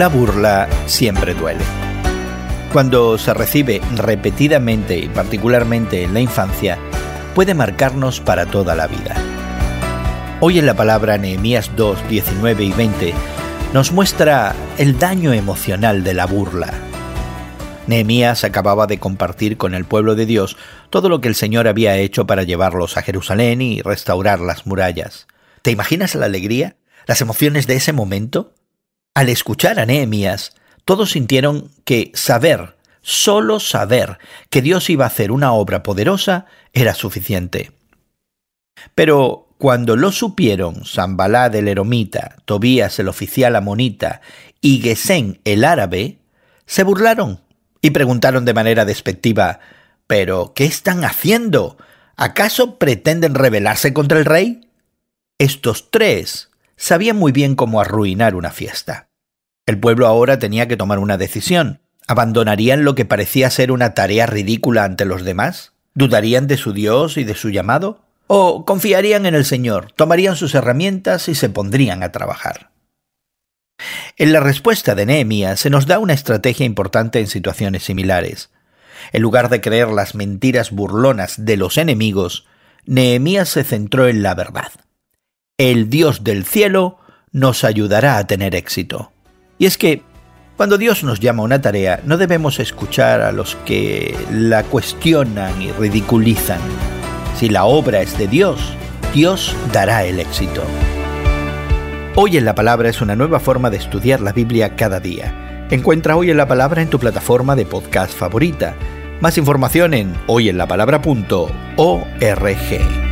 La burla siempre duele. Cuando se recibe repetidamente y particularmente en la infancia, puede marcarnos para toda la vida. Hoy en la palabra Nehemías 2, 19 y 20 nos muestra el daño emocional de la burla. Nehemías acababa de compartir con el pueblo de Dios todo lo que el Señor había hecho para llevarlos a Jerusalén y restaurar las murallas. ¿Te imaginas la alegría? ¿Las emociones de ese momento? Al escuchar a Nehemías, todos sintieron que saber, solo saber, que Dios iba a hacer una obra poderosa era suficiente. Pero cuando lo supieron Zambalá el eromita, Tobías el oficial amonita y Gesén el árabe, se burlaron y preguntaron de manera despectiva ¿Pero qué están haciendo? ¿Acaso pretenden rebelarse contra el rey? Estos tres sabían muy bien cómo arruinar una fiesta. El pueblo ahora tenía que tomar una decisión. ¿Abandonarían lo que parecía ser una tarea ridícula ante los demás? ¿Dudarían de su Dios y de su llamado? ¿O confiarían en el Señor, tomarían sus herramientas y se pondrían a trabajar? En la respuesta de Nehemías se nos da una estrategia importante en situaciones similares. En lugar de creer las mentiras burlonas de los enemigos, Nehemías se centró en la verdad el Dios del cielo nos ayudará a tener éxito. Y es que, cuando Dios nos llama a una tarea, no debemos escuchar a los que la cuestionan y ridiculizan. Si la obra es de Dios, Dios dará el éxito. Hoy en la Palabra es una nueva forma de estudiar la Biblia cada día. Encuentra Hoy en la Palabra en tu plataforma de podcast favorita. Más información en hoyenlapalabra.org.